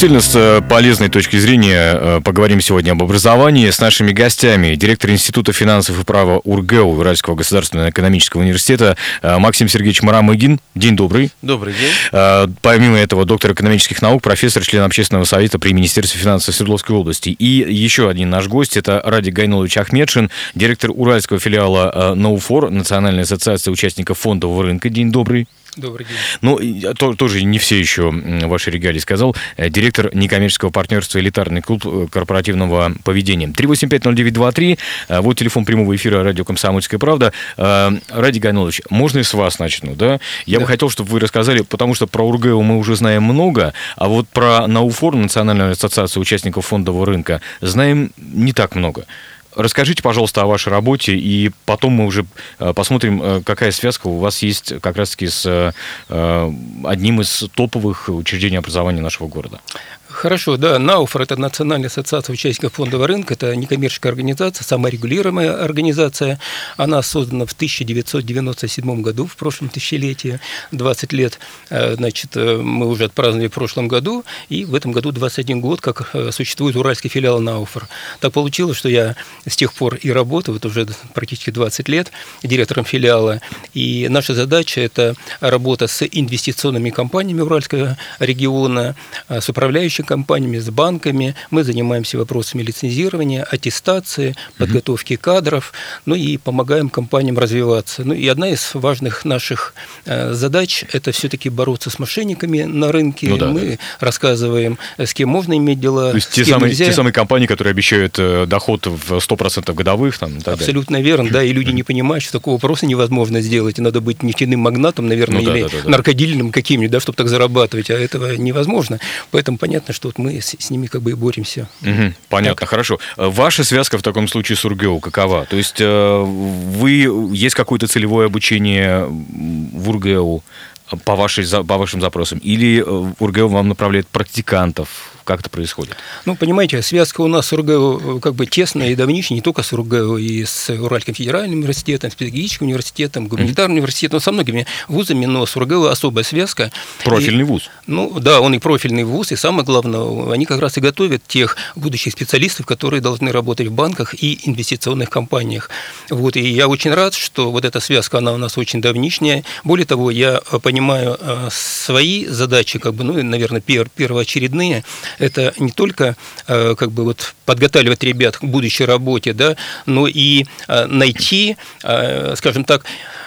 Действительно, с э, полезной точки зрения э, поговорим сегодня об образовании с нашими гостями. Директор Института финансов и права УрГЭУ Уральского государственного экономического университета э, Максим Сергеевич Марамыгин. День добрый. Добрый день. Помимо этого, доктор экономических наук, профессор, член общественного совета при Министерстве финансов Свердловской области. И еще один наш гость, это Ради Гайнулович Ахмедшин, директор уральского филиала НОУФОР, Национальной ассоциации участников фондового рынка. День добрый. Добрый день. Ну, то, тоже не все еще ваши регалии сказал. Э, директор некоммерческого партнерства «Элитарный клуб э, корпоративного поведения». 3850923. Э, вот телефон прямого эфира радио «Комсомольская правда». Ради Гайнулович, можно и с вас начну, да? Я да. бы хотел, чтобы вы рассказали, потому что про УрГЭУ мы уже знаем много, а вот про НАУФОР, Национальную ассоциацию участников фондового рынка, знаем не так много. Расскажите, пожалуйста, о вашей работе, и потом мы уже э, посмотрим, э, какая связка у вас есть как раз-таки с э, одним из топовых учреждений образования нашего города. Хорошо, да. НАУФР – это Национальная ассоциация участников фондового рынка, это некоммерческая организация, саморегулируемая организация. Она создана в 1997 году, в прошлом тысячелетии, 20 лет. Э, значит, э, мы уже отпраздновали в прошлом году, и в этом году 21 год, как э, существует уральский филиал НАУФР. Так получилось, что я с тех пор и работаю, вот уже практически 20 лет, директором филиала. И наша задача – это работа с инвестиционными компаниями Уральского региона, с управляющими компаниями, с банками. Мы занимаемся вопросами лицензирования, аттестации, подготовки кадров, ну и помогаем компаниям развиваться. Ну и одна из важных наших э, задач – это все-таки бороться с мошенниками на рынке. Ну, да, Мы да. рассказываем, с кем можно иметь дела, То есть те самые, те самые компании, которые обещают э, доход в 100% годовых. Там, Абсолютно далее. верно, да, и люди не понимают, что такого просто невозможно сделать, и надо быть нефтяным магнатом, наверное, ну, или да, да, да, наркодилером каким-нибудь, да, чтобы так зарабатывать, а этого невозможно. Поэтому понятно, понятно, что вот мы с, с ними как бы и боремся. Угу, понятно, так. хорошо. Э, ваша связка в таком случае с УрГЭУ какова? То есть э, вы есть какое-то целевое обучение в УрГЭУ по, вашей, по вашим запросам? Или э, УрГЭУ вам направляет практикантов? Как это происходит? Ну, понимаете, связка у нас с УрГЭУ как бы тесная и давнишняя, не только с УрГЭУ, и с Уральским федеральным университетом, с педагогическим университетом, гуманитарным mm-hmm. университетом, со многими вузами, но с УрГЭУ особая связка. Профильный и, вуз? Ну, да, он и профильный вуз, и самое главное, они как раз и готовят тех будущих специалистов, которые должны работать в банках и инвестиционных компаниях. Вот, и я очень рад, что вот эта связка, она у нас очень давнишняя. Более того, я понимаю э, свои задачи, как бы, ну, наверное, первоочередные, это не только э, как бы вот подготавливать ребят к будущей работе, да, но и э, найти, э, скажем так,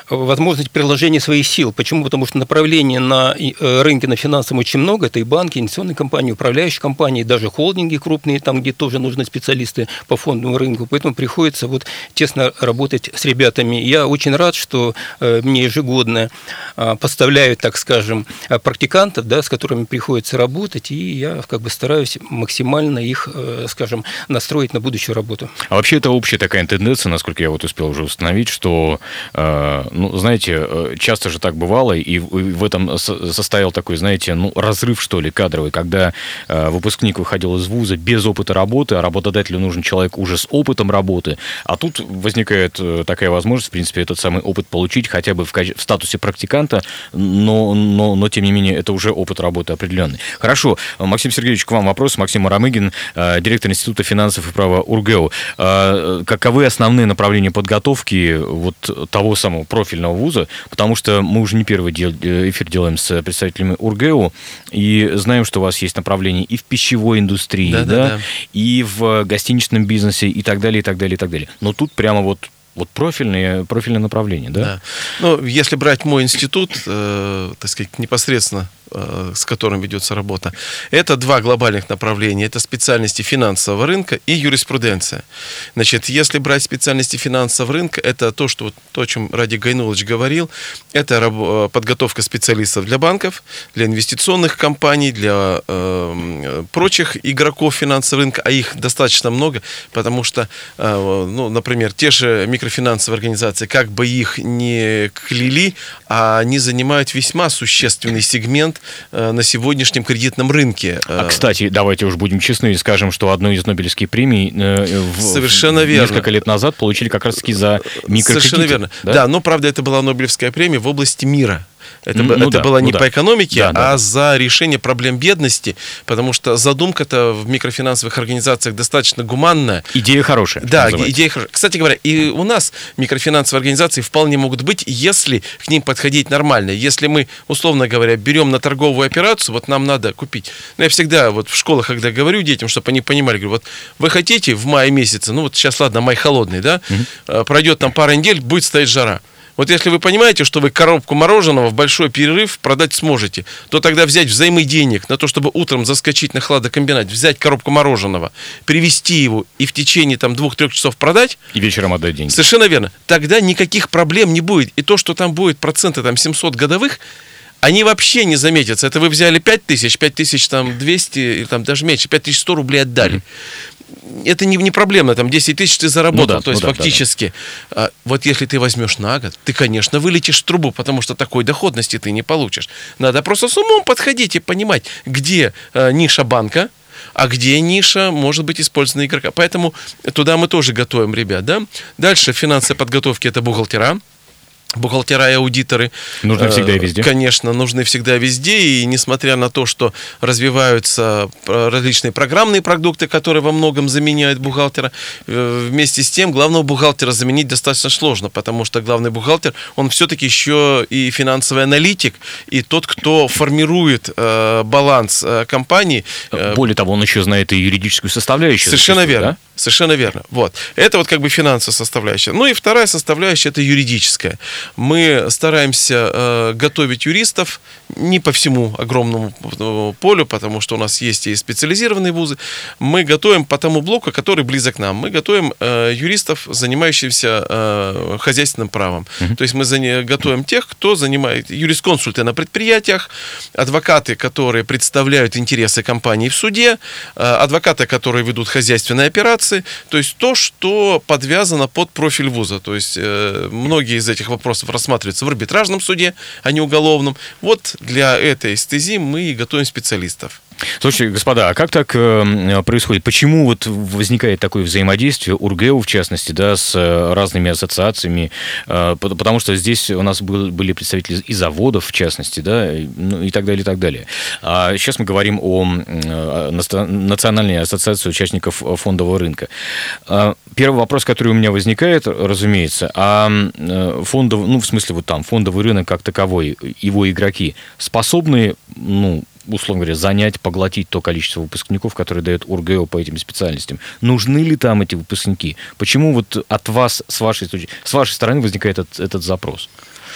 возможность приложения своих сил. Почему? Потому что направлений на э, рынке на финансовом очень много. Это и банки, инвестиционные компании, управляющие компании, даже холдинги крупные, там, где тоже нужны специалисты по фондовому рынку. Поэтому приходится вот тесно работать с ребятами. Я очень рад, что э, мне ежегодно э, поставляют, так скажем, практикантов, да, с которыми приходится работать, и я как бы стараюсь максимально их, скажем, настроить на будущую работу. А вообще это общая такая тенденция, насколько я вот успел уже установить, что ну, знаете, э, часто же так бывало, и в этом состоял такой, знаете, ну, разрыв, что ли, кадровый, когда э, выпускник выходил из вуза без опыта работы, а работодателю нужен человек уже с опытом работы, а тут возникает э, такая возможность, в принципе, этот самый опыт получить хотя бы в, в статусе практиканта, но, но, но, тем не менее, это уже опыт работы определенный. Хорошо, Максим Сергеевич, к вам вопрос. Максим Арамыгин, директор Института финансов и права УрГЭУ. Каковы основные направления подготовки вот того самого профильного вуза, потому что мы уже не первый э, эфир делаем с представителями УрГЭУ, и знаем, что у вас есть направление и в пищевой индустрии, да, да, да, и в гостиничном бизнесе, и так далее, и так далее, и так далее. Но тут прямо вот вот профильное, профильное направление, да? да. Ну, если брать мой институт, э, так сказать, непосредственно с которым ведется работа. Это два глобальных направления. Это специальности финансового рынка и юриспруденция. Значит, если брать специальности финансового рынка, это то, что, то о чем Ради Гайнулович говорил, это подготовка специалистов для банков, для инвестиционных компаний, для э, прочих игроков финансового рынка, а их достаточно много, потому что, э, ну, например, те же микрофинансовые организации, как бы их не кляли, а они занимают весьма существенный сегмент э, на сегодняшнем кредитном рынке. А, кстати, давайте уж будем честны и скажем, что одну из Нобелевских премий э, в, Совершенно верно. несколько лет назад получили как раз-таки за микрокредиты. Совершенно верно. Да? да, но, правда, это была Нобелевская премия в области мира. Это, ну, это да, было не ну, по экономике, да, да. а за решение проблем бедности, потому что задумка-то в микрофинансовых организациях достаточно гуманная. Идея хорошая. Да, идея хорошая. Кстати говоря, и у нас микрофинансовые организации вполне могут быть, если к ним подходить нормально. Если мы, условно говоря, берем на торговую операцию, вот нам надо купить. Ну, я всегда вот в школах, когда говорю детям, чтобы они понимали, говорю, вот вы хотите в мае месяце, ну вот сейчас, ладно, май холодный, да, угу. пройдет там пара недель, будет стоять жара. Вот если вы понимаете, что вы коробку мороженого в большой перерыв продать сможете, то тогда взять взаймы денег на то, чтобы утром заскочить на хладокомбинат, взять коробку мороженого, привезти его и в течение там двух-трех часов продать. И вечером отдать деньги. Совершенно верно. Тогда никаких проблем не будет. И то, что там будет проценты там 700 годовых, они вообще не заметятся. Это вы взяли 5 тысяч, 5 тысяч там 200, или там даже меньше, 5 тысяч 100 рублей отдали. Mm-hmm это не, не проблема, там 10 тысяч ты заработал, ну да, то есть ну да, фактически. Да, да. Вот если ты возьмешь на год, ты, конечно, вылетишь в трубу, потому что такой доходности ты не получишь. Надо просто с умом подходить и понимать, где э, ниша банка, а где ниша может быть использована игрока. Поэтому туда мы тоже готовим ребят. Да? Дальше финансовой подготовки это бухгалтера бухгалтера и аудиторы. Нужны всегда и везде. Конечно, нужны всегда везде. И несмотря на то, что развиваются э, различные программные продукты, которые во многом заменяют бухгалтера, э, вместе с тем главного бухгалтера заменить достаточно сложно, потому что главный бухгалтер, он все-таки еще и финансовый аналитик, и тот, кто формирует э, баланс э, компании. Более того, он еще знает и юридическую составляющую. Совершенно верно. Да? Совершенно верно. Вот. Это вот как бы финансовая составляющая. Ну и вторая составляющая это юридическая. Мы стараемся э, готовить юристов не по всему огромному э, полю, потому что у нас есть и специализированные вузы. Мы готовим по тому блоку, который близок к нам. Мы готовим э, юристов, занимающихся э, хозяйственным правом. Uh-huh. То есть мы за, готовим тех, кто занимает юрисконсульты на предприятиях, адвокаты, которые представляют интересы компании в суде, э, адвокаты, которые ведут хозяйственные операции. То есть то, что подвязано под профиль вуза. То есть э, многие из этих вопросов рассматриваются в арбитражном суде, а не уголовном. Вот для этой эстезии мы и готовим специалистов. Слушайте, господа, а как так э, происходит? Почему вот возникает такое взаимодействие, УрГЭУ в частности, да, с э, разными ассоциациями? Э, потому что здесь у нас был, были представители и заводов, в частности, да, ну, и так далее, и так далее. А сейчас мы говорим о Национальной ассоциации участников фондового рынка. А, первый вопрос, который у меня возникает, разумеется, а фондовый, ну, в смысле, вот там, фондовый рынок как таковой, его игроки способны, ну, условно говоря, занять, поглотить то количество выпускников, которые дает УрГЭО по этим специальностям. Нужны ли там эти выпускники? Почему вот от вас, с вашей, с вашей стороны возникает этот, этот запрос?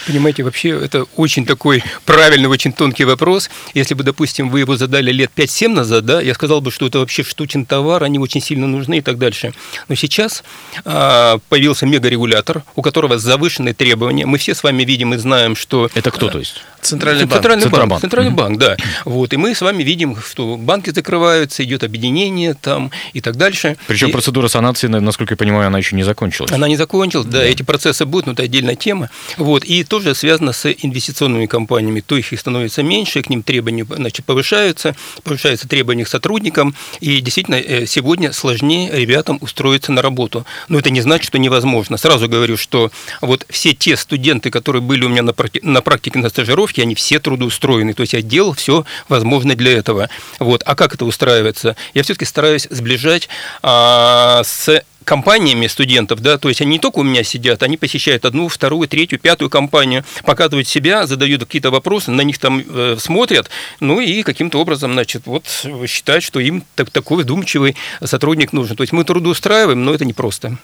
Понимаете, вообще это очень такой правильный, очень тонкий вопрос. Если бы, допустим, вы его задали лет 5-7 назад, да, я сказал бы, что это вообще штучный товар, они очень сильно нужны и так дальше. Но сейчас а, появился мегарегулятор, у которого завышенные требования. Мы все с вами видим и знаем, что... Это кто, то есть? Центральный банк. Центральный, Центробанк. банк. Центральный mm-hmm. банк, да. Вот, и мы с вами видим, что банки закрываются, идет объединение там и так дальше. Причем и... процедура санации, насколько я понимаю, она еще не закончилась. Она не закончилась, да, да. эти процессы будут, но это отдельная тема. Вот, и тоже связано с инвестиционными компаниями. То их становится меньше, к ним требования значит, повышаются, повышаются требования к сотрудникам, и действительно э, сегодня сложнее ребятам устроиться на работу. Но это не значит, что невозможно. Сразу говорю, что вот все те студенты, которые были у меня на, на практике на стажировке, они все трудоустроены. То есть я делал все возможное для этого. Вот. А как это устраивается? Я все-таки стараюсь сближать а, с компаниями студентов, да, то есть они не только у меня сидят, они посещают одну, вторую, третью, пятую компанию, показывают себя, задают какие-то вопросы, на них там э, смотрят, ну и каким-то образом, значит, вот считают, что им так, такой вдумчивый сотрудник нужен. То есть мы трудоустраиваем, но это непросто.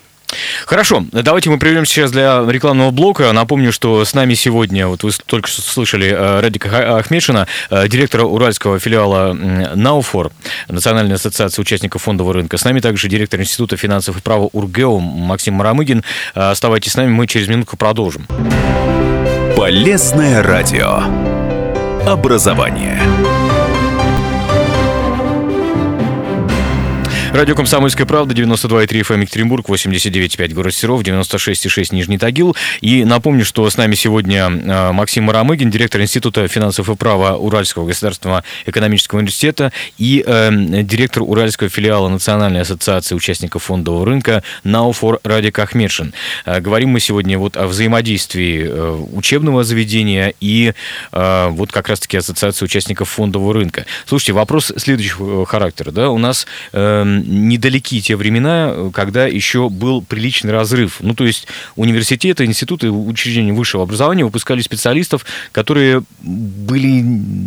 Хорошо, давайте мы прервем сейчас для рекламного блока. Напомню, что с нами сегодня, вот вы только что слышали э, Радика Ахмедшина, э, директора уральского филиала НАУФОР, Национальной ассоциации участников фондового рынка. С нами также директор Института финансов и права УрГЭУ Максим Марамыгин. Э, оставайтесь с нами, мы через минутку продолжим. Полезное радио. Образование. Радио «Комсомольская правда», 92,3 FM Екатеринбург, 89,5 город Серов, 96,6 Нижний Тагил. И напомню, что с нами сегодня э, Максим Марамыгин, директор Института финансов и права Уральского государственного экономического университета и э, директор Уральского филиала Национальной ассоциации участников фондового рынка НАУФОР Радик Ахмедшин. Э, говорим мы сегодня вот о взаимодействии э, учебного заведения и э, вот как раз-таки ассоциации участников фондового рынка. Слушайте, вопрос следующего э, характера. Да? У нас э, недалеки те времена, когда еще был приличный разрыв. Ну, то есть университеты, институты, учреждения высшего образования выпускали специалистов, которые были,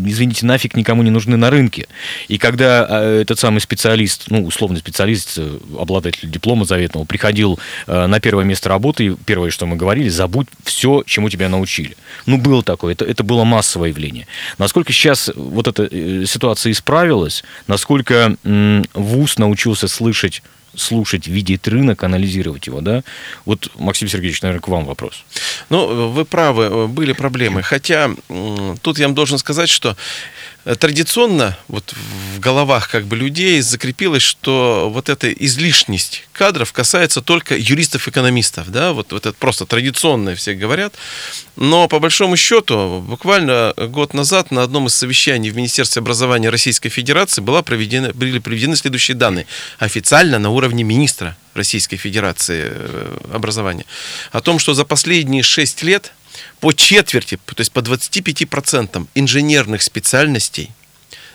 извините, нафиг никому не нужны на рынке. И когда а, этот самый специалист, ну, условный специалист, э, обладатель диплома заветного, приходил э, на первое место работы, первое, что мы говорили, забудь все, чему тебя научили. Ну, было такое, это, это было массовое явление. Насколько сейчас вот эта э, ситуация исправилась, насколько ВУЗ научился научился слышать слушать, видеть рынок, анализировать его, да? Вот, Максим Сергеевич, наверное, к вам вопрос. Ну, вы правы, были проблемы. Хотя тут я вам должен сказать, что традиционно вот в головах как бы людей закрепилось, что вот эта излишность кадров касается только юристов-экономистов, да, вот, вот это просто традиционное все говорят, но по большому счету буквально год назад на одном из совещаний в Министерстве образования Российской Федерации была проведена, были приведены следующие данные, официально на уровне министра Российской Федерации э, образования, о том, что за последние шесть лет по четверти, то есть по 25% инженерных специальностей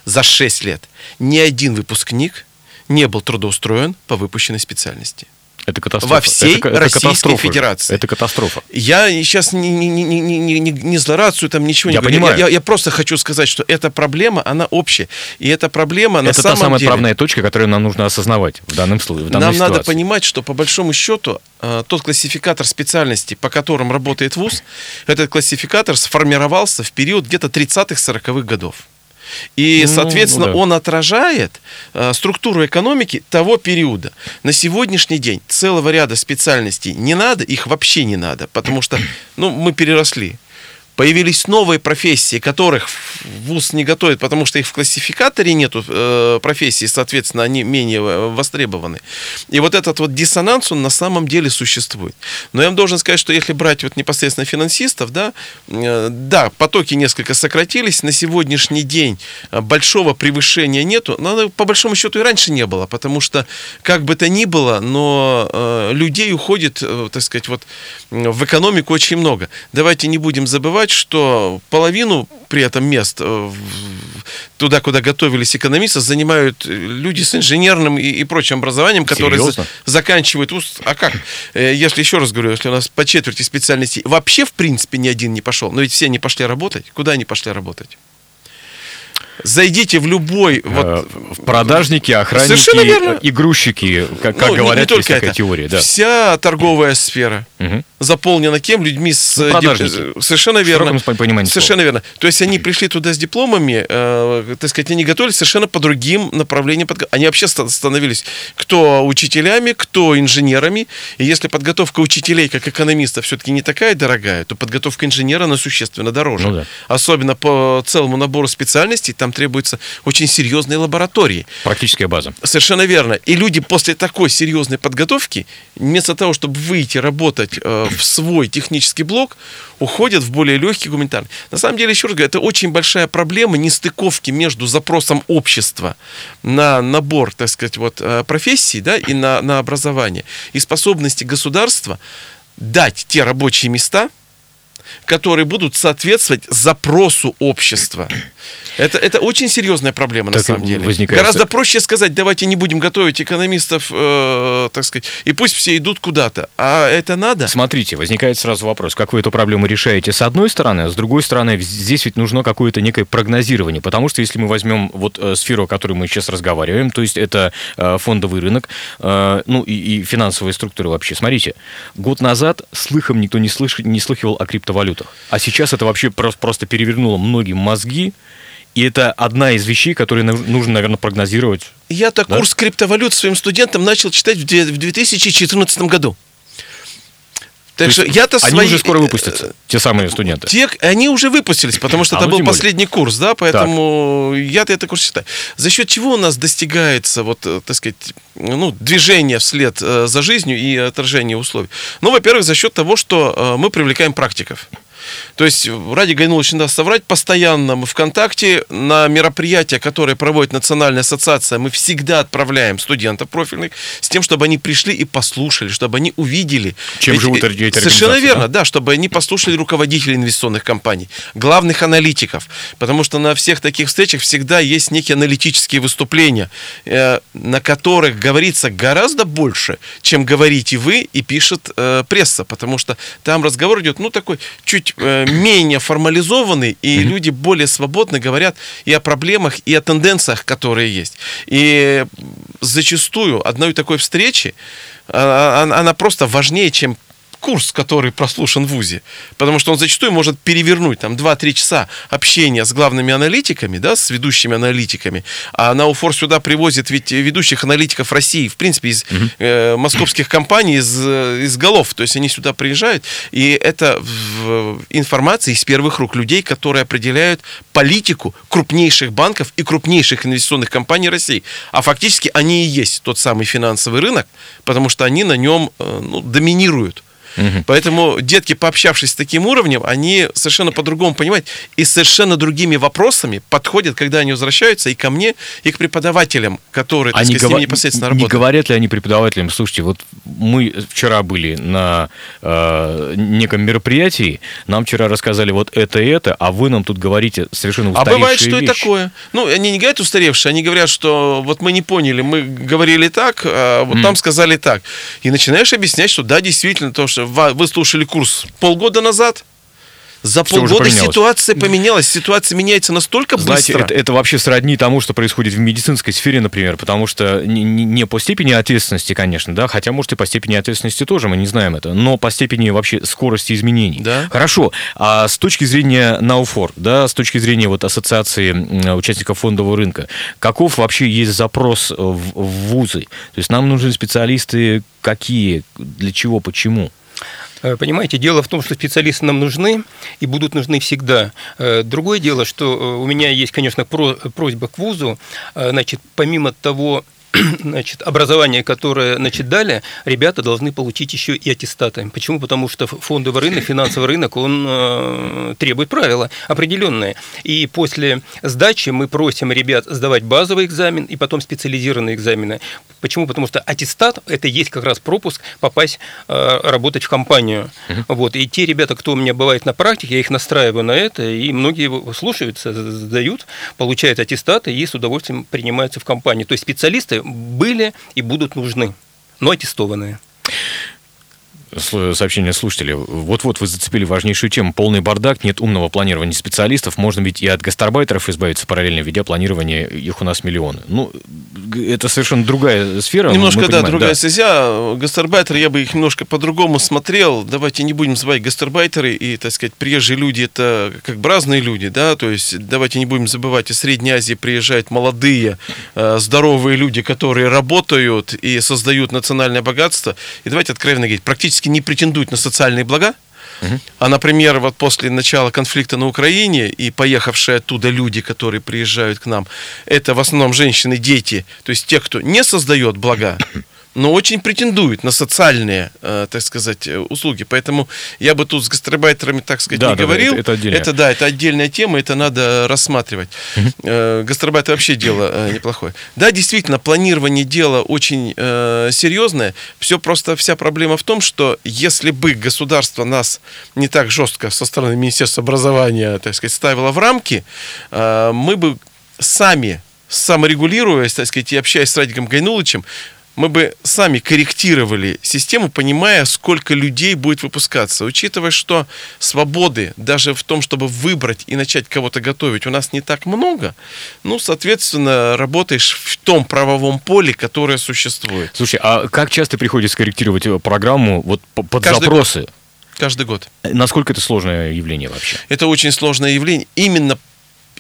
за 6 лет ни один выпускник не был трудоустроен по выпущенной специальности. Это катастрофа. Во всей это, Российской Федерации. Это катастрофа. Я сейчас не, не, не, не, не, не, злорадствую, там ничего я не понимаю. Я, я, я просто хочу сказать, что эта проблема, она общая. И эта проблема это на самом деле... Это та самая деле, отправная точка, которую нам нужно осознавать в данном случае. В данной нам ситуации. надо понимать, что по большому счету э, тот классификатор специальностей, по которым работает ВУЗ, этот классификатор сформировался в период где-то 30-40-х годов. И, ну, соответственно, ну, да. он отражает э, структуру экономики того периода. На сегодняшний день целого ряда специальностей не надо, их вообще не надо, потому что ну, мы переросли. Появились новые профессии, которых ВУЗ не готовит, потому что их в классификаторе нету э, профессий, соответственно, они менее востребованы. И вот этот вот диссонанс, он на самом деле существует. Но я вам должен сказать, что если брать вот непосредственно финансистов, да, э, да, потоки несколько сократились, на сегодняшний день большого превышения нету, но по большому счету и раньше не было, потому что, как бы то ни было, но э, людей уходит, э, так сказать, вот в экономику очень много. Давайте не будем забывать, что половину при этом мест э, туда, куда готовились экономисты, занимают люди с инженерным и, и прочим образованием, которые за, заканчивают вуз. А как? Э, если еще раз говорю, если у нас по четверти специальностей вообще в принципе ни один не пошел, но ведь все не пошли работать. Куда они пошли работать? Зайдите в любой... Э, вот, продажники, охранники, игрущики, как, как ну, говорят, не, не только это. теория. Да. Вся торговая сфера угу. заполнена кем? Людьми с... Ну, продажники. Э, совершенно верно. Совершенно верно. То есть они пришли туда с дипломами, э, так сказать, они готовились совершенно по другим направлениям. Они вообще становились кто учителями, кто инженерами. И если подготовка учителей, как экономистов, все-таки не такая дорогая, то подготовка инженера, она существенно дороже. Ну, да. Особенно по целому набору специальностей, там требуется очень серьезные лаборатории. Практическая база. Совершенно верно. И люди после такой серьезной подготовки, вместо того, чтобы выйти работать э, в свой технический блок, уходят в более легкий гуманитарный. На самом деле, еще раз говорю, это очень большая проблема нестыковки между запросом общества на набор, так сказать, вот, э, профессий да, и на, на образование, и способности государства дать те рабочие места, которые будут соответствовать запросу общества. Это, это очень серьезная проблема Так на самом деле. возникает- Гораздо проще сказать, давайте не будем готовить экономистов, э, так сказать, и пусть все идут куда-то. А это надо? Смотрите, возникает сразу вопрос, как вы эту проблему решаете с одной стороны, а с другой стороны, здесь ведь нужно какое-то некое прогнозирование, потому что если мы возьмем вот э, сферу, о которой мы сейчас разговариваем, то есть это э, фондовый рынок, э, ну и, и финансовые структуры вообще. Смотрите, год назад слыхом никто не, слыш... не слыхивал о криптовалютах, а сейчас это вообще просто, просто перевернуло многим мозги, и это одна из вещей, которые нужно, наверное, прогнозировать. Я-то Да? курс криптовалют своим студентам начал читать в две- в 2014 году. Так То что я-то Они свои... уже скоро выпустятся, те самые студенты. Те, они уже выпустились, потому что А, это ну, был тем более. последний курс, да, поэтому я-то это курс читаю. За счет чего у нас достигается, вот, э, так сказать, ну, движение вслед э, за жизнью и отражение условий? Ну, во-первых, за счет того, что э, мы привлекаем практиков. То есть, ради Гайнулович не даст соврать, постоянно мы ВКонтакте на мероприятия, которые проводит Национальная ассоциация, мы всегда отправляем студентов профильных с тем, чтобы они пришли и послушали, чтобы они увидели. Чем эти- живут эти Совершенно верно, да? да, чтобы они послушали руководителей инвестиционных компаний, главных аналитиков, потому что на всех таких встречах всегда есть некие аналитические выступления, э, на которых говорится гораздо больше, чем говорите вы и пишет э, пресса, потому что там разговор идет, ну, такой чуть э, менее формализованный, и люди более свободно говорят и о проблемах, и о тенденциях, которые есть. И зачастую одной такой встречи, а, а- она просто важнее, чем курс, который прослушан в ВУЗе. Потому что он зачастую может перевернуть там 2-3 часа общения с главными аналитиками, да, с ведущими аналитиками. А Науфор сюда привозит ведь ведущих аналитиков России, в принципе, из э, московских компаний, из, э, из голов. То есть они сюда приезжают, и это в- информация из первых рук людей, которые определяют политику крупнейших банков и крупнейших инвестиционных компаний России. А фактически они и есть тот самый финансовый рынок, потому что они на нем э, ну, доминируют. Поэтому детки, пообщавшись с таким уровнем, они совершенно по-другому понимают и совершенно другими вопросами подходят, когда они возвращаются и ко мне, и к преподавателям, которые, так Они сказать, с ними непосредственно не работают. говорят ли они преподавателям, слушайте, вот мы вчера были на э, неком мероприятии, нам вчера рассказали вот это и это, а вы нам тут говорите совершенно А устаревшие бывает, что и вещи. такое. Ну, они не говорят устаревшие, они говорят, что вот мы не поняли, мы говорили так, а вот там сказали так. И начинаешь объяснять, что да, действительно, то, что ва- вы слушали курс полгода назад, за Всё уже полгода ситуация поменялась. Ситуация меняется настолько Знаете, быстро. это, это вообще сродни тому, что происходит в медицинской сфере, например, потому что не, не- по степени ответственности, конечно, да, хотя, может, и по степени ответственности тоже, мы не знаем это, но по степени вообще скорости изменений. Да. Хорошо, а с точки зрения Науфор, да, с точки зрения вот ассоциации участников фондового рынка, каков вообще есть запрос в, в вузы? То есть нам нужны специалисты какие, для чего, почему? Э, Понимаете, дело в том, что специалисты нам нужны и будут нужны всегда. Э, Другое дело, что э, у меня есть, конечно, про- просьба к вузу, значит, помимо того, значит, образование, которое значит, дали, ребята должны получить еще и аттестаты. Почему? Потому что фондовый рынок, финансовый рынок, он э, требует правила определенные. И после сдачи мы просим ребят сдавать базовый экзамен и потом специализированные экзамены. Почему? Потому что аттестат – это есть как раз пропуск попасть э, работать в компанию. Вот. И те ребята, кто у меня бывает на практике, я их настраиваю на это, и многие слушаются, сдают, получают аттестаты и с удовольствием принимаются в компании. То есть специалисты были и будут нужны, но аттестованные. Сообщение слушателей. Вот-вот вы зацепили важнейшую тему. Полный бардак, нет умного планирования специалистов. Можно ведь и от гастарбайтеров избавиться параллельно, ведя планирование. Их у нас миллионы. Ну, это совершенно другая сфера. Немножко, да, понимаем, другая стезя. Гастарбайтеры, я бы их немножко по-другому смотрел. Давайте не будем забывать гастарбайтеры и, так сказать, приезжие люди, это как бы разные люди, да, то есть давайте не будем забывать, из Средней Азии приезжают молодые, э, здоровые люди, которые работают и создают национальное богатство. И давайте откровенно говорить, практически не претендуют на социальные блага, а, например, вот после начала конфликта на Украине и поехавшие оттуда люди, которые приезжают к нам, это в основном женщины, дети, то есть те, кто не создает блага, но очень претендуют на социальные, э, так сказать, э, услуги. Поэтому я бы тут с гастарбайтерами, так сказать, Да, не да, говорил. это- это отдельно. Это, да, это отдельная тема, это надо рассматривать. Э, Гастарбайт вообще дело э, неплохое. Да, действительно, планирование дела очень э, серьезное. Все просто вся проблема в том, что если бы государство нас не так жестко со стороны Министерства образования, так сказать, ставило в рамки, э, мы бы сами саморегулируясь, так сказать, и общаясь с Радиком Гайнулычем, мы бы сами корректировали систему, понимая, сколько людей будет выпускаться. Учитывая, что свободы даже в том, чтобы выбрать и начать кого-то готовить, у нас не так много, ну, соответственно, работаешь в том правовом поле, которое существует. Слушай, а как часто приходится корректировать э, программу вот по- под Каждый запросы? Каждый год. Насколько это сложное явление вообще? Это очень сложное явление. Именно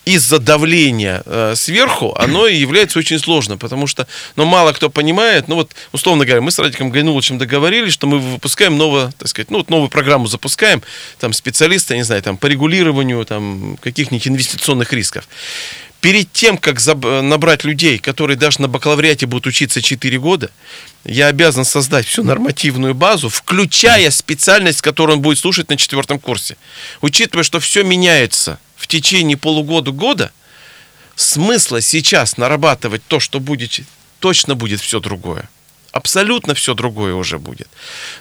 из-за давления э, сверху оно и является очень сложным, потому что, ну, мало кто понимает, ну, вот, условно говоря, мы с Радиком Гайнуловичем договорились, что мы выпускаем новую, так сказать, ну, вот новую программу запускаем, там, специалисты, я не знаю, там, по регулированию, там, каких-нибудь инвестиционных рисков. Перед тем, как заб- набрать людей, которые даже на бакалавриате будут учиться 4 года, я обязан создать всю нормативную базу, включая специальность, которую он будет слушать на четвертом курсе. Учитывая, что все меняется в течение полугода-года, смысла сейчас нарабатывать то, что будет, точно будет все другое. Абсолютно все другое уже будет.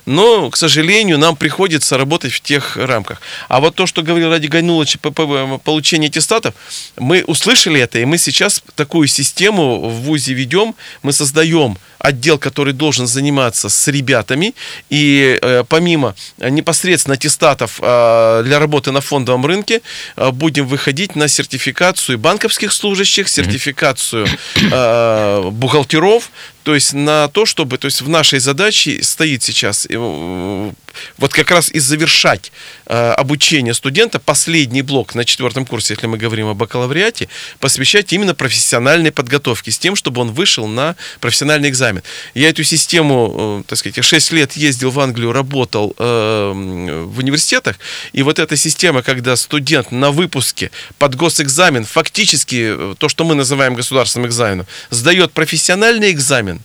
Но, к сожалению, нам приходится работать в тех рамках. А вот то, что говорил Ради Гайнулович по по- получению аттестатов, мы услышали это, и мы сейчас такую систему в ВУЗе ведем. Мы создаем отдел, который должен заниматься с ребятами, и э, помимо непосредственно аттестатов э, для работы на фондовом рынке, э, будем выходить на сертификацию банковских служащих, сертификацию э, бухгалтеров, то есть на то, чтобы, то есть в нашей задаче стоит сейчас э, вот как раз и завершать э, обучение студента, последний блок на четвертом курсе, если мы говорим о бакалавриате, посвящать именно профессиональной подготовке, с тем, чтобы он вышел на профессиональный экзамен. Я эту систему, э, так сказать, 6 лет ездил в Англию, работал э, в университетах, и вот эта система, когда студент на выпуске под госэкзамен, фактически э, то, что мы называем государственным экзаменом, сдает профессиональный экзамен,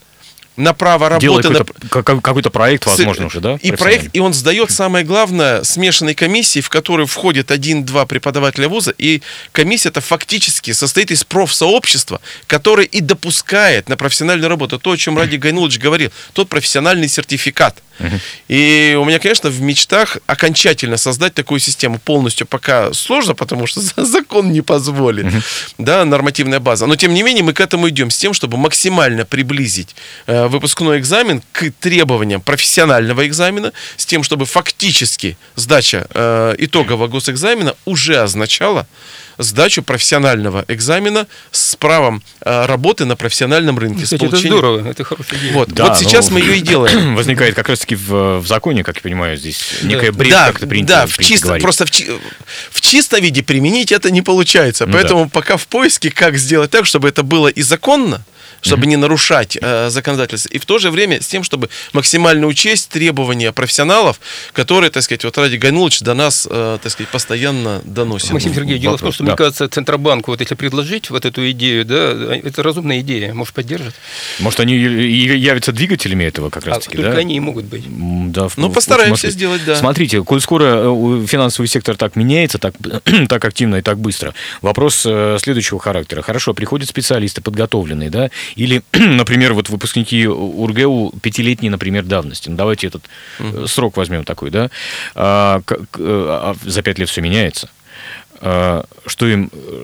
на право работы на, какой-то, как- какой-то проект, возможно, с- уже, да? И проект, и он сдает, самое главное, смешанной комиссии, в которую входит один-два преподавателя вуза, и комиссия это фактически состоит из профсообщества, которое и допускает на профессиональную работу то, о чем Ради Гайнулович говорил, тот профессиональный сертификат. И у меня, конечно, в мечтах окончательно создать такую систему полностью пока сложно, потому что закон не позволит, да, нормативная база. Но тем не менее мы к этому идем с тем, чтобы максимально приблизить э, выпускной экзамен к требованиям профессионального экзамена, с тем, чтобы фактически сдача э, итогового госэкзамена уже означала сдачу профессионального экзамена с правом э, работы на профессиональном рынке. с Кстати, это получением- здорово, это хорошая идея. Вот, Да, вот сейчас ну, мы ее и делаем. Возникает как раз-таки в, в законе, как я понимаю, здесь некая брешь, да, как это принято, да, в принято чисто, говорить. просто в, в чистом виде применить это не получается. Ну Поэтому пока в поиске, как сделать так, чтобы это было и законно, чтобы не нарушать э, законодательство, и в то же время с тем, чтобы максимально учесть требования профессионалов, которые, так сказать, вот Ради Гайнулович до нас, э, так сказать, постоянно доносит. Максим Сергеевич, дело в том, что, да. мне кажется, Центробанку, вот если предложить вот эту идею, да, это разумная идея, может, поддержит? Может, они явятся двигателями этого как А раз-таки, только да? они и могут быть. Да, Ну, в- постараемся в- сделать, да. Смотрите, коль скоро э, финансовый сектор так меняется, так, так активно и так быстро, вопрос э, следующего характера. Хорошо, приходят специалисты подготовленные, да, или, например, вот выпускники УрГЭУ пятилетней, например, давности. Ну, давайте этот э, срок возьмем такой, да. А, к- а за пять лет все меняется. А, что им э,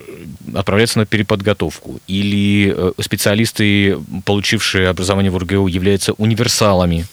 отправляться на переподготовку? Или э, специалисты, получившие образование в УрГЭУ, являются универсалами?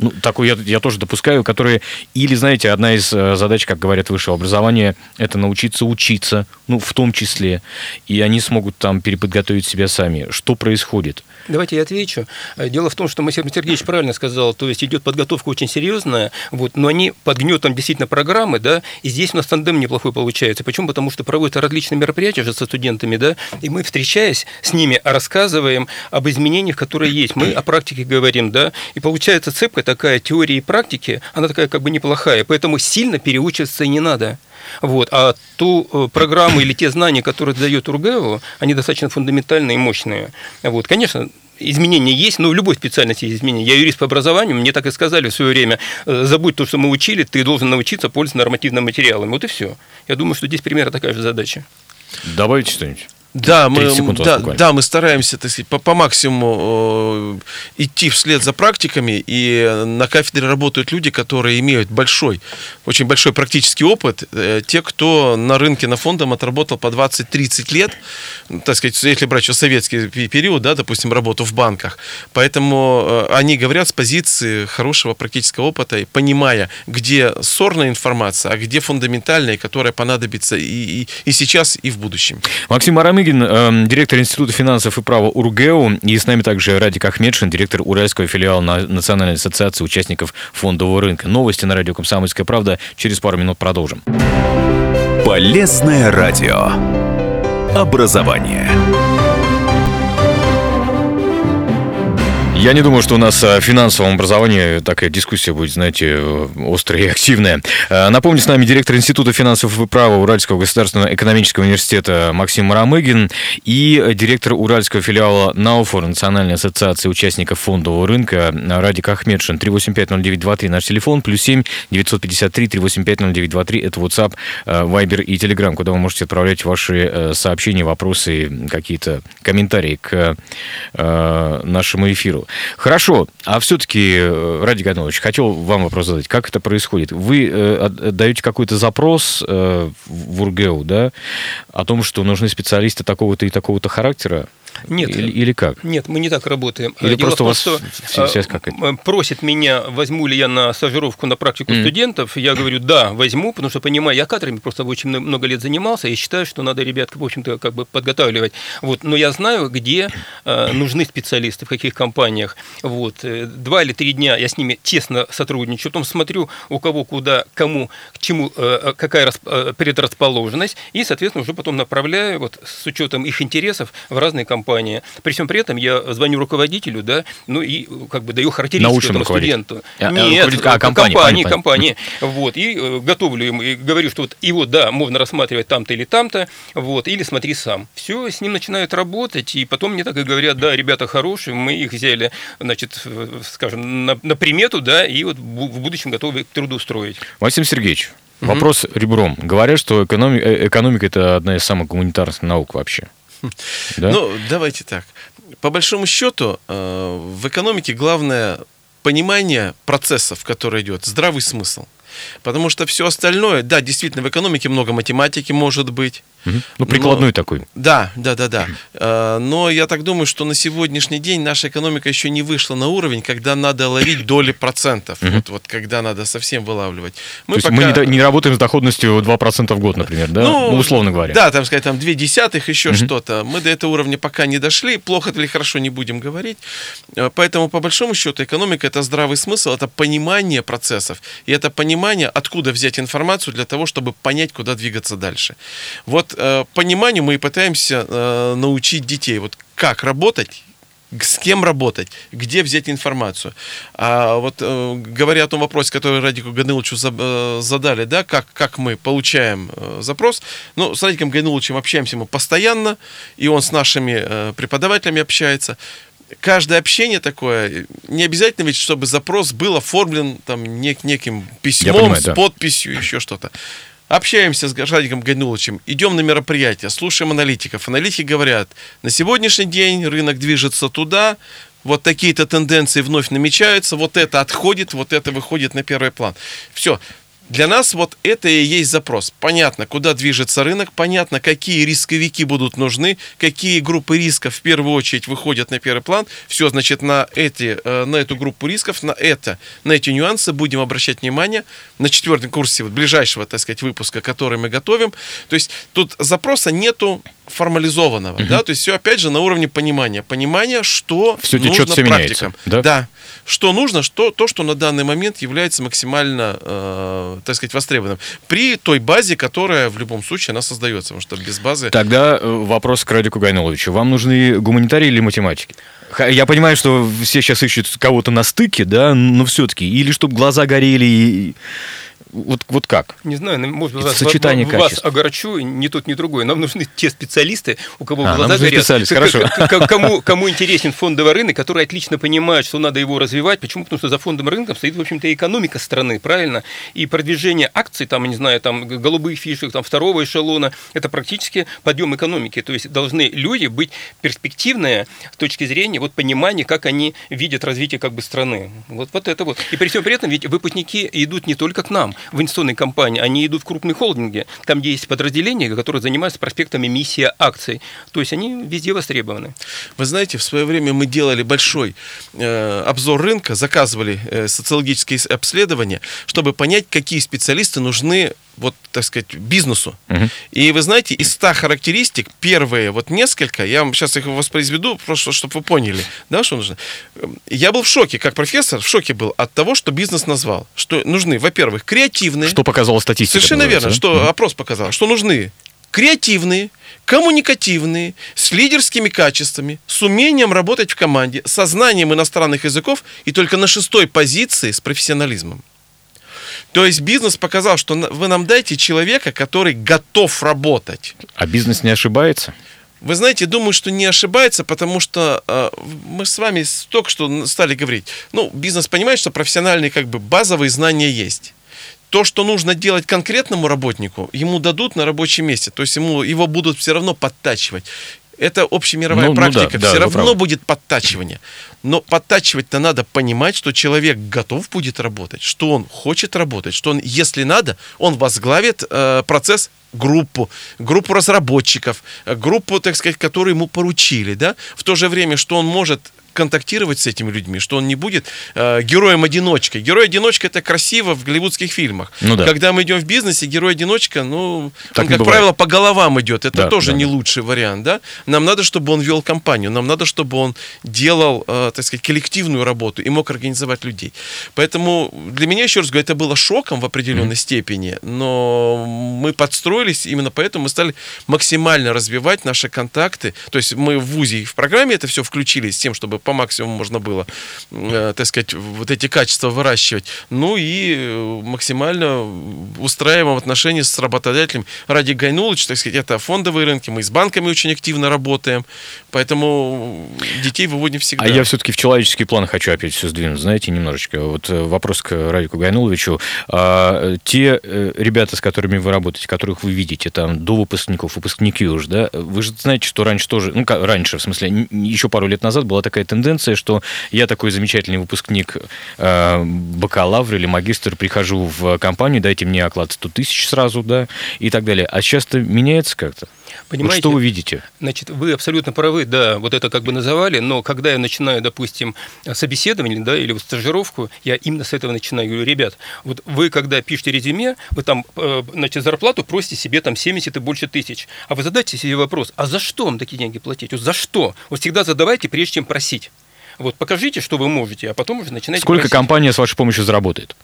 Ну, такой я, я тоже допускаю, которые... Или, знаете, одна из э, задач, как говорят, высшего образования, это научиться учиться, ну, в том числе. И они смогут там переподготовить себя сами. Что происходит? Давайте я отвечу. Э, Дело в том, что Максим Сергеевич правильно сказал, то есть идет подготовка очень серьезная, вот, но они под гнетом действительно программы, да, и здесь у нас тандем неплохой получается. Почему? Потому что проводятся различные мероприятия же со студентами, да, и мы, встречаясь с ними, рассказываем об изменениях, которые есть. Мы о практике говорим, да, и получается цепка такая теории и практики, она такая как бы неплохая, поэтому сильно переучиваться и не надо. Вот. А ту э, программу или те знания, которые дает УрГЭУ, они достаточно фундаментальные и мощные. Вот. Конечно, изменения есть, но в любой специальности есть изменения. Я юрист по образованию, мне так и сказали в свое время, э, забудь то, что мы учили, ты должен научиться пользоваться нормативным материалом. Вот и все. Я думаю, что здесь примерно такая же задача. Добавите что-нибудь? Да, мы, 30 секунд у вас да, буквально. да, мы стараемся так сказать, по, по максимуму э, идти вслед за практиками, и на кафедре работают люди, которые имеют большой, очень большой практический опыт. Э, Те, кто на рынке на фондом отработал по 20-30 лет, так сказать, если брать еще советский пе- период, да, допустим, работу в банках. Поэтому э, они говорят с позиции хорошего практического опыта, и понимая, где сорная информация, а где фундаментальная, которая понадобится и, и, и сейчас, и в будущем. Максим Арамыгин, эм, директор Института финансов и права УрГЭУ, и с нами также Радик Ахмедшин, директор Уральского филиала на- Национальной ассоциации участников фондового рынка. Новости на радио «Комсомольская правда». Через пару минут продолжим. Полезное радио. Образование. Я не думаю, что у нас о финансовом образовании такая дискуссия будет, знаете, э, острая и активная. Э, Напомню, с нами директор Института финансов и права Уральского государственного экономического университета Максим Марамыгин и директор Уральского филиала НАУФОР, Национальной ассоциации участников фондового рынка Радик Ахмедшин. 3850923 наш телефон, плюс 7 953 3850923 это WhatsApp, э, Viber и Telegram, куда вы можете отправлять ваши э, сообщения, вопросы, какие-то комментарии к э, нашему эфиру. Хорошо, а все-таки, Ради Ганович, хотел вам вопрос задать. Как это происходит? Вы э, даете какой-то запрос э, в УрГЭУ, да, о том, что нужны специалисты такого-то и такого-то характера? Нет. Или, или как? Нет, мы не так работаем. Или Дело просто том, вас что, вся- связь э, какая-то? м, Просит меня, возьму ли я на стажировку, на практику Мгм. студентов. Я говорю, да, возьму, потому что понимаю, я кадрами просто очень мно- много лет занимался, и считаю, что надо ребят, в общем-то, как бы подготавливать. Вот. Но я знаю, где э, нужны специалисты, в каких компаниях. Вот. Э, Два или три дня я с ними честно сотрудничаю, потом смотрю, у кого куда, кому, к чему, э, какая э, предрасположенность, и, соответственно, уже потом направляю вот, с учетом их интересов в разные компании. При всем при этом я звоню руководителю, да, ну и как бы даю характеристику этому студенту. А, а, Нет, а, компании, компании, компании. Вот, и э, готовлю ему, и говорю, что вот его, да, можно рассматривать там-то или там-то, вот, или смотри сам. Все, с ним начинают работать, и потом мне так и говорят, да, ребята хорошие, мы их взяли, значит, скажем, на, на примету, да, и вот в будущем готовы к трудоустроить. Максим Сергеевич, вопрос ребром. Говорят, что э, экономика – это одна из самых гуманитарных наук вообще. Да? Ну, давайте так. По большому счету, э, в экономике главное понимание процессов, который идет, здравый смысл. Потому что все остальное, да, действительно, в экономике много математики может быть. Ну, прикладной Но- такой. Да, да, да, да. Э, Но я так думаю, что на сегодняшний день наша экономика еще не вышла на уровень, когда надо ловить доли процентов. Вот, вот когда надо совсем вылавливать. То есть мы не, не работаем с доходностью 2% в год, например, да? Ну, условно говоря. Да, там сказать, там две десятых, еще что-то. Мы до этого уровня пока не дошли. Плохо или хорошо не будем говорить. Э, Поэтому, по большому счету, экономика это здравый смысл, это понимание процессов. И это понимание, откуда взять информацию для того, чтобы понять, куда двигаться дальше. Вот э, пониманию мы и пытаемся э, научить детей. Вот как работать с кем работать, где взять информацию. А вот э, говоря о том вопросе, который Радику Ганиловичу за- э, задали, да, как, как мы получаем э, запрос, ну, с Радиком Ганиловичем общаемся мы постоянно, и он с нашими э, преподавателями общается. Каждое общение такое, не обязательно ведь, чтобы запрос был оформлен там нек- неким письмом, понимаю, с да. подписью, еще что-то. Общаемся с Радиком Гануловичем, идем на мероприятия, слушаем аналитиков. Аналитики говорят, на сегодняшний день рынок движется туда, вот такие-то тенденции вновь намечаются, вот это отходит, вот это выходит на первый план. Все. Для нас вот это и есть запрос. Понятно, куда движется рынок, понятно, какие рисковики будут нужны, какие группы рисков в первую очередь выходят на первый план. Все, значит, на, эти, э, на эту группу рисков, на это, на эти нюансы будем обращать внимание на четвертом курсе вот, ближайшего, так сказать, выпуска, который мы готовим. То есть тут запроса нету формализованного, да, то есть все опять же на уровне понимания, понимания, что течёт, нужно всё меняется, практикам. да? Да, что нужно, что, то, что на данный момент является максимально, э, так сказать, востребованным. При той базе, которая в любом случае она создается, потому что без базы... Тогда э, вопрос к Радику Гайнуловичу. Вам нужны гуманитарии или математики? Я понимаю, что все сейчас ищут кого-то на стыке, да, но все-таки. Или чтобы глаза горели, и- Вот, вот как? Не знаю, может быть, вас, Сочетание вас, вас качеств. огорчу, ни тот, ни другой. Нам нужны те специалисты, у кого А, глаза горят. хорошо. Кому, кому интересен фондовый рынок, которые отлично понимают, что надо его развивать. Почему? Потому что за фондовым рынком стоит, в общем-то, и экономика страны, правильно? И продвижение акций, там, не знаю, там, голубых фишек, там, второго эшелона, это практически подъем экономики. То есть должны люди быть перспективные с точки зрения вот, понимания, как они видят развитие как бы страны. Вот, вот это вот. И при всем при этом ведь выпускники идут не только к нам, в инвестиционные компании, они идут в крупные холдинги, там, где есть подразделения, которые занимаются проспектом эмиссии акций. То есть они везде востребованы. Вы знаете, в свое время мы делали большой э, обзор рынка, заказывали э, социологические обследования, чтобы понять, какие специалисты нужны вот, так сказать, бизнесу. И вы знаете, из 100 характеристик, первые вот несколько, я вам сейчас их воспроизведу, просто чтобы вы поняли, да, что нужно. Я был в шоке, как профессор, в шоке был от того, что бизнес назвал. Что нужны, во-первых, креативные. Что показала статистика? Совершенно верно, называется, что опрос показал, что нужны креативные, коммуникативные, с лидерскими качествами, с умением работать в команде, со знанием иностранных языков и только на шестой позиции с профессионализмом. То есть бизнес показал, что вы нам дайте человека, который готов работать. да? А бизнес не ошибается? Вы знаете, думаю, что не ошибается, потому что э, мы с вами только что стали говорить. Ну, бизнес понимает, что профессиональные как бы базовые знания есть. То, что нужно делать конкретному работнику, ему дадут на рабочем месте. То есть ему, его будут все равно подтачивать. Это общемировая Ну, ну да, практика. да, все вы равно будет подтачивание. Но подтачивать-то надо понимать, что человек готов будет работать, что он хочет работать, что он, если надо, он возглавит э, процесс группу, группу разработчиков, э, группу, так сказать, которую ему поручили, да, в то же время, что он может контактировать с этими людьми, что он не будет э, героем-одиночкой. Герой-одиночка это красиво в голливудских фильмах. Ну да. Когда мы идем в бизнесе, герой-одиночка, ну, Так он, как бывает. правило, по головам идет. Это Да, тоже да, не да. лучший вариант, да? Нам надо, чтобы он вел компанию, нам надо, чтобы он делал, э, так сказать, коллективную работу и мог организовать людей. Поэтому для меня, еще раз говорю, это было шоком в определенной степени, но мы подстроились, именно поэтому мы стали максимально развивать наши контакты. То есть мы в ВУЗе и в программе это все включили с тем, чтобы по максимуму можно было, э, так сказать, вот эти качества выращивать. Ну и э, максимально устраиваем отношения с работодателем. Ради Гайнулыч, так сказать, это фондовые рынки, мы с банками очень активно работаем, поэтому детей выводим всегда. А я все-таки в человеческий план хочу опять все сдвинуть, знаете, немножечко. Вот э, вопрос к Радику Гайнуловичу. А, те э, ребята, с которыми вы работаете, которых вы видите, там, до выпускников, выпускники уже, да, вы же знаете, что раньше тоже, ну, как раньше, в смысле, еще пару лет назад была такая тенденция, что я такой замечательный выпускник э, бакалавр или магистр, прихожу в компанию, дайте мне оклад 100 тысяч сразу, да, и так далее. А сейчас-то меняется как-то? Вот Понимаете? что вы видите? Значит, вы абсолютно правы, да, вот это как бы называли, но когда я начинаю, допустим, собеседование, да, или вот стажировку, я именно с этого начинаю. Говорю, ребят, вот вы, когда пишете резюме, вы там, э, значит, зарплату просите себе там 70 и больше тысяч, а вы задайте себе вопрос, а за что вам такие деньги платить? Вот за что? Вот всегда задавайте, прежде чем просить. Вот покажите, что вы можете, а потом уже начинайте Сколько просить. компания с вашей помощью заработает?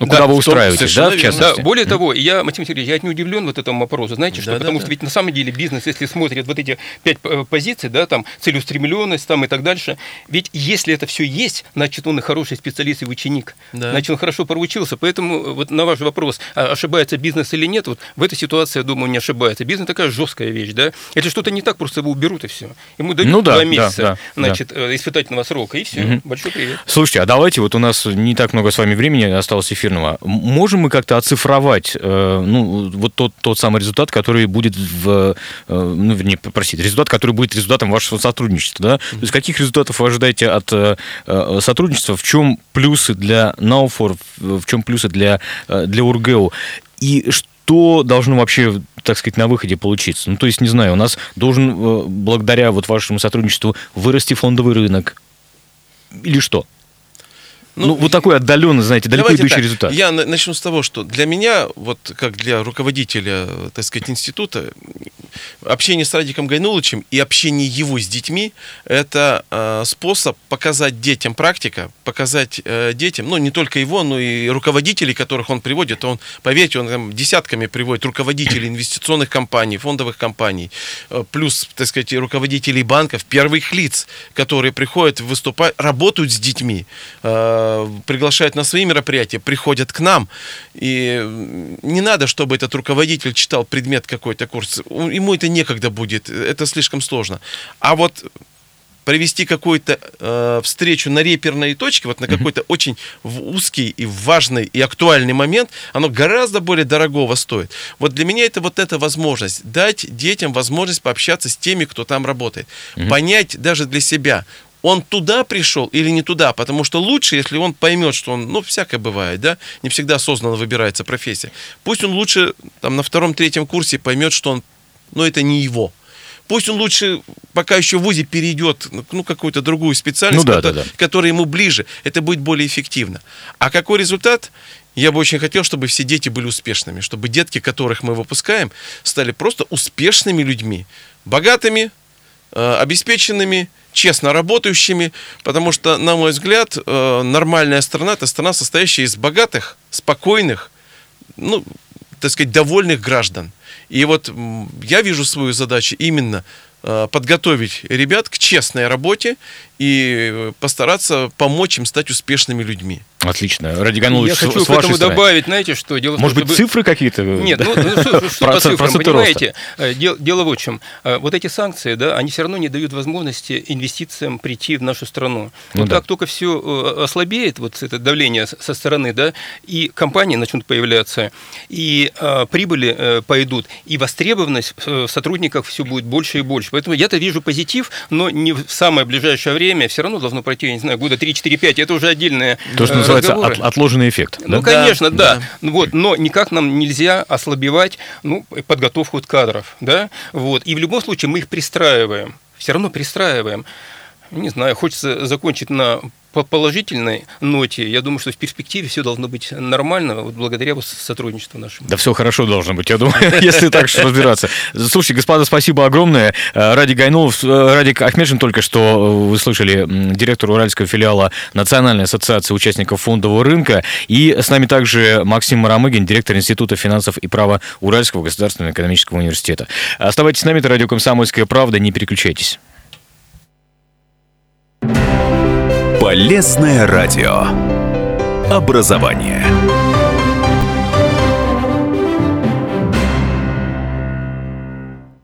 Ну, Да, куда вы устраиваетесь, да, в частности? Да, более того, я, Максим Сергеевич, я не удивлен вот этому вопросу. Знаете что? Да, да, Потому да. что ведь на самом деле бизнес, если смотрит вот эти пять э, позиций, да, там целеустремленность там и так дальше, ведь если это все есть, значит, он и хороший специалист и ученик. Да. Значит, он хорошо проучился. Поэтому э, вот на ваш вопрос, а ошибается бизнес или нет, вот в этой ситуации, я думаю, не ошибается. Бизнес такая жесткая вещь, да. Если что-то не так, просто его уберут и все. Ему дают Ну да, два да, месяца, да, значит, э, испытательного срока, и все. Мгм. Большой привет. Слушайте, а давайте, вот у нас не так много с вами времени осталось эфирного. Можем мы как-то оцифровать, э, ну, вот тот, тот самый результат, который будет в, э, ну, вернее, простите, результат, который будет результатом вашего сотрудничества, да? То есть каких результатов вы ожидаете от э, э, сотрудничества? В чем плюсы для Науфор, в чем плюсы для, э, для Ургеу? И что должно вообще, так сказать, на выходе получиться? Ну, то есть, не знаю, у нас должен, э, благодаря вот вашему сотрудничеству, вырасти фондовый рынок, или что? Ну, Ну, вот такой отдаленный, знаете, далеко Давайте идущий так, результат. Я на- начну с того, что для меня, вот как для руководителя, так сказать, института, общение с Радиком Гайнулычем и общение его с детьми – это э, способ показать детям практика, показать э, детям, ну, не только его, но и руководителей, которых он приводит. Он, поверьте, он там десятками приводит руководителей инвестиционных компаний, фондовых компаний, э, плюс, так сказать, руководителей банков, первых лиц, которые приходят, выступают, работают с детьми, э, приглашают на свои мероприятия, приходят к нам. И не надо, чтобы этот руководитель читал предмет какой-то курс. Ему это некогда будет, это слишком сложно. А вот провести какую-то э, встречу на реперной точке, вот на какой-то очень узкий и важный и актуальный момент, оно гораздо более дорогого стоит. Вот для меня это вот эта возможность, дать детям возможность пообщаться с теми, кто там работает, mm понять даже для себя, он туда пришел или не туда, потому что лучше, если он поймет, что он, ну, всякое бывает, да, не всегда осознанно выбирается профессия. Пусть он лучше там на втором-третьем курсе поймет, что он, ну, это не его. Пусть он лучше пока еще в ВУЗе перейдет ну, какую-то другую специальность, ну, да, которая, да, да. которая ему ближе. Это будет более эффективно. А какой результат? Я бы очень хотел, чтобы все дети были успешными, чтобы детки, которых мы выпускаем, стали просто успешными людьми, богатыми, обеспеченными, честно работающими, потому что, на мой взгляд, э, нормальная страна – это страна, состоящая из богатых, спокойных, ну, так сказать, довольных граждан. И вот я вижу свою задачу именно э, подготовить ребят к честной работе и постараться помочь им стать успешными людьми. Отлично. Радиганулович, Я хочу к этому добавить, знаете, что дело Может быть, чтобы... цифры какие-то? Нет, ну, ну что, что по цифрам, понимаете? Э, дело, дело вот в чем. Э, вот эти санкции, да, они все равно не дают возможности инвестициям прийти в нашу страну. Ну, вот да. так только все э, ослабеет, вот это давление со стороны, да, и компании начнут появляться, и а, прибыли пойдут, и востребованность в сотрудниках все будет больше и больше. Поэтому я-то вижу позитив, но не в самое ближайшее время, все равно должно пройти, я не знаю, года 3-4-5, это уже отдельная То, что называется от, отложенный эффект. Ну, да? конечно, да. да. Ну, вот, но никак нам нельзя ослабевать ну, подготовку кадров. Да? Вот. И в любом случае мы их пристраиваем. Все равно пристраиваем не знаю, хочется закончить на по положительной ноте, я думаю, что в перспективе все должно быть нормально, вот благодаря сотрудничеству нашему. Да все хорошо должно быть, я думаю, если так разбираться. Слушайте, господа, спасибо огромное. Э, Ради Гайнулов, э, Ради Ахмедшин только что, э, вы слышали, директор Уральского филиала Национальной ассоциации участников фондового рынка. И с нами также Максим Марамыгин, директор Института финансов и права Уральского государственного экономического университета. Оставайтесь с нами, это радио «Комсомольская правда», не переключайтесь. Полезное радио. Образование.